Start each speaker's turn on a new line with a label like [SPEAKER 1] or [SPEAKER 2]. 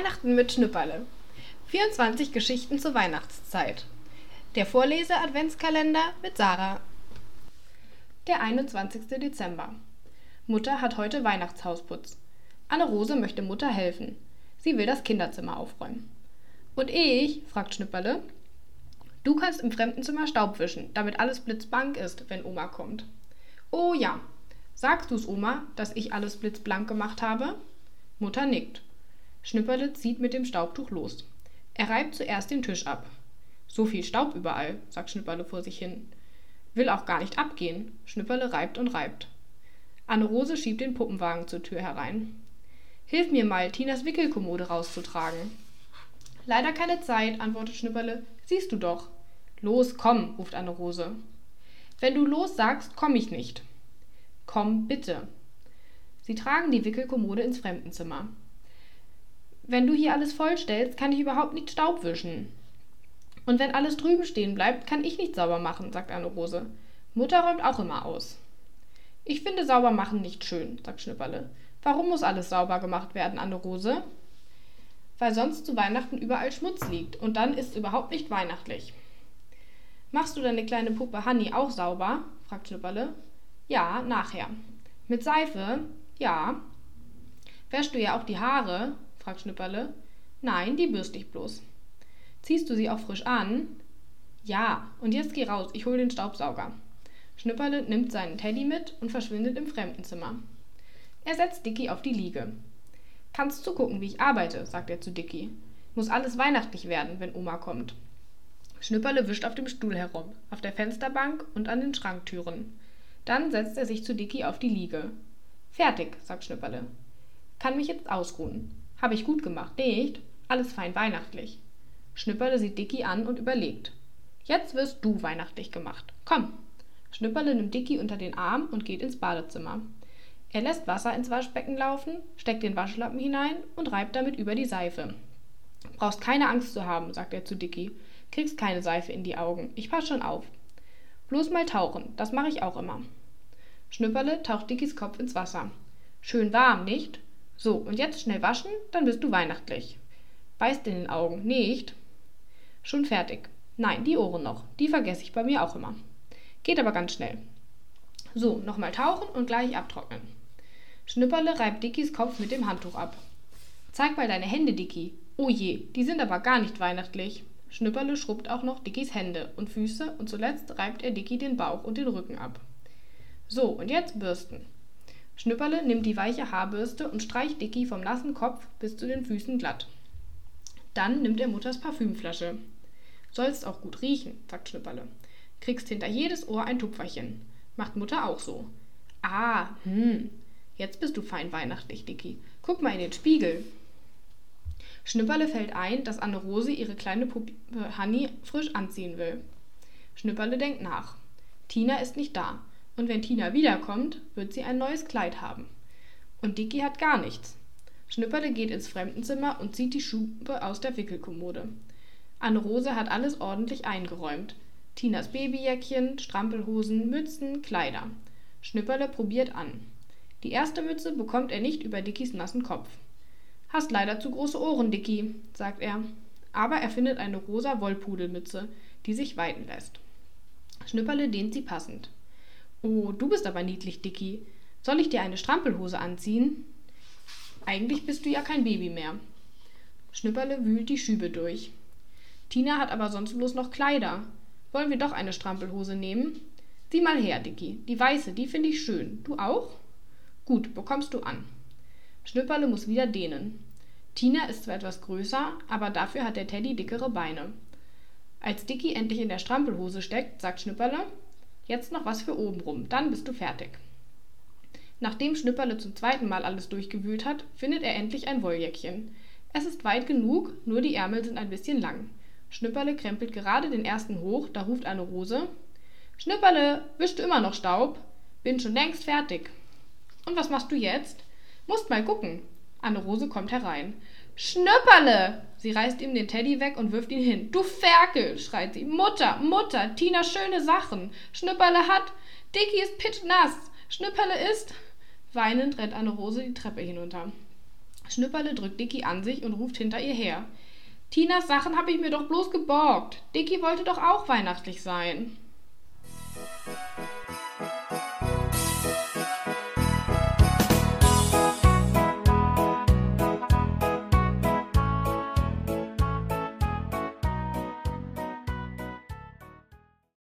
[SPEAKER 1] Weihnachten mit Schnüpperle. 24 Geschichten zur Weihnachtszeit. Der Vorlese-Adventskalender mit Sarah. Der 21. Dezember. Mutter hat heute Weihnachtshausputz. Anne-Rose möchte Mutter helfen. Sie will das Kinderzimmer aufräumen. Und ich? fragt Schnüpperle. Du kannst im Fremdenzimmer Staub wischen, damit alles blitzblank ist, wenn Oma kommt. Oh ja. Sagst du's, Oma, dass ich alles blitzblank gemacht habe? Mutter nickt. Schnüpperle zieht mit dem Staubtuch los. Er reibt zuerst den Tisch ab. So viel Staub überall, sagt Schnüpperle vor sich hin. Will auch gar nicht abgehen. Schnüpperle reibt und reibt. Anne-Rose schiebt den Puppenwagen zur Tür herein. Hilf mir mal, Tinas Wickelkommode rauszutragen. Leider keine Zeit, antwortet Schnüpperle. Siehst du doch. Los, komm, ruft Anne-Rose. Wenn du los sagst, komm ich nicht. Komm, bitte. Sie tragen die Wickelkommode ins Fremdenzimmer. Wenn du hier alles vollstellst, kann ich überhaupt nicht Staub wischen. Und wenn alles drüben stehen bleibt, kann ich nicht sauber machen, sagt Anne-Rose. Mutter räumt auch immer aus. Ich finde sauber machen nicht schön, sagt Schnipperle. Warum muss alles sauber gemacht werden, Anne-Rose? Weil sonst zu Weihnachten überall Schmutz liegt und dann ist es überhaupt nicht weihnachtlich. Machst du deine kleine Puppe Hanni auch sauber? fragt Schnipperle. Ja, nachher. Mit Seife? Ja. Wäschst du ja auch die Haare? Fragt Schnipperle. Nein, die bürste ich bloß. Ziehst du sie auch frisch an? Ja, und jetzt geh raus, ich hol den Staubsauger. Schnipperle nimmt seinen Teddy mit und verschwindet im Fremdenzimmer. Er setzt Dicky auf die Liege. Kannst zugucken, wie ich arbeite, sagt er zu Dicky. Muss alles weihnachtlich werden, wenn Oma kommt. Schnipperle wischt auf dem Stuhl herum, auf der Fensterbank und an den Schranktüren. Dann setzt er sich zu Dicky auf die Liege. Fertig, sagt Schnipperle. Kann mich jetzt ausruhen. Habe ich gut gemacht, nicht? Alles fein weihnachtlich. Schnipperle sieht Dicky an und überlegt. Jetzt wirst du weihnachtlich gemacht. Komm. Schnipperle nimmt Dicky unter den Arm und geht ins Badezimmer. Er lässt Wasser ins Waschbecken laufen, steckt den Waschlappen hinein und reibt damit über die Seife. Brauchst keine Angst zu haben, sagt er zu Dicky. Kriegst keine Seife in die Augen. Ich pass schon auf. Bloß mal tauchen, das mache ich auch immer. Schnipperle taucht Dickys Kopf ins Wasser. Schön warm, nicht? So, und jetzt schnell waschen, dann bist du weihnachtlich. Beißt in den Augen, nicht? Schon fertig. Nein, die Ohren noch. Die vergesse ich bei mir auch immer. Geht aber ganz schnell. So, nochmal tauchen und gleich abtrocknen. Schnipperle reibt Dickys Kopf mit dem Handtuch ab. Zeig mal deine Hände, Dicky. Oh je, die sind aber gar nicht weihnachtlich. Schnipperle schrubbt auch noch Dickys Hände und Füße und zuletzt reibt er Dicky den Bauch und den Rücken ab. So, und jetzt bürsten. Schnüpperle nimmt die weiche Haarbürste und streicht Dicky vom nassen Kopf bis zu den Füßen glatt. Dann nimmt er Mutters Parfümflasche. Sollst auch gut riechen, sagt Schnüpperle. Kriegst hinter jedes Ohr ein Tupferchen. Macht Mutter auch so. Ah, hm. Jetzt bist du fein weihnachtlich, Dicky. Guck mal in den Spiegel. Schnüpperle fällt ein, dass Anne-Rose ihre kleine Puppe Hanni frisch anziehen will. Schnüpperle denkt nach. Tina ist nicht da und wenn Tina wiederkommt, wird sie ein neues Kleid haben. Und Dicky hat gar nichts. Schnüpperle geht ins Fremdenzimmer und zieht die Schuhe aus der Wickelkommode. Anne-Rose hat alles ordentlich eingeräumt. Tinas Babyjäckchen, Strampelhosen, Mützen, Kleider. Schnüpperle probiert an. Die erste Mütze bekommt er nicht über Dickys nassen Kopf. Hast leider zu große Ohren, Dicky, sagt er. Aber er findet eine rosa Wollpudelmütze, die sich weiten lässt. Schnüpperle dehnt sie passend. Oh, du bist aber niedlich, Dicky. Soll ich dir eine Strampelhose anziehen? Eigentlich bist du ja kein Baby mehr. Schnüpperle wühlt die Schübe durch. Tina hat aber sonst bloß noch Kleider. Wollen wir doch eine Strampelhose nehmen? Sieh mal her, Dicky. Die weiße, die finde ich schön. Du auch? Gut, bekommst du an. Schnüpperle muss wieder dehnen. Tina ist zwar etwas größer, aber dafür hat der Teddy dickere Beine. Als Dicky endlich in der Strampelhose steckt, sagt Schnüpperle, Jetzt noch was für obenrum, dann bist du fertig. Nachdem Schnipperle zum zweiten Mal alles durchgewühlt hat, findet er endlich ein Wolljäckchen. Es ist weit genug, nur die Ärmel sind ein bisschen lang. Schnipperle krempelt gerade den ersten hoch, da ruft eine Rose. Schnipperle, wischst du immer noch Staub? Bin schon längst fertig. Und was machst du jetzt? Musst mal gucken. Anne Rose kommt herein. Schnüpperle! Sie reißt ihm den Teddy weg und wirft ihn hin. Du Ferkel! schreit sie. Mutter, Mutter, Tina schöne Sachen. Schnüpperle hat. Dicky ist pitschnass. Schnüpperle ist. Weinend rennt Anne Rose die Treppe hinunter. Schnipperle drückt Dicky an sich und ruft hinter ihr her. Tinas Sachen habe ich mir doch bloß geborgt. Dicky wollte doch auch weihnachtlich sein.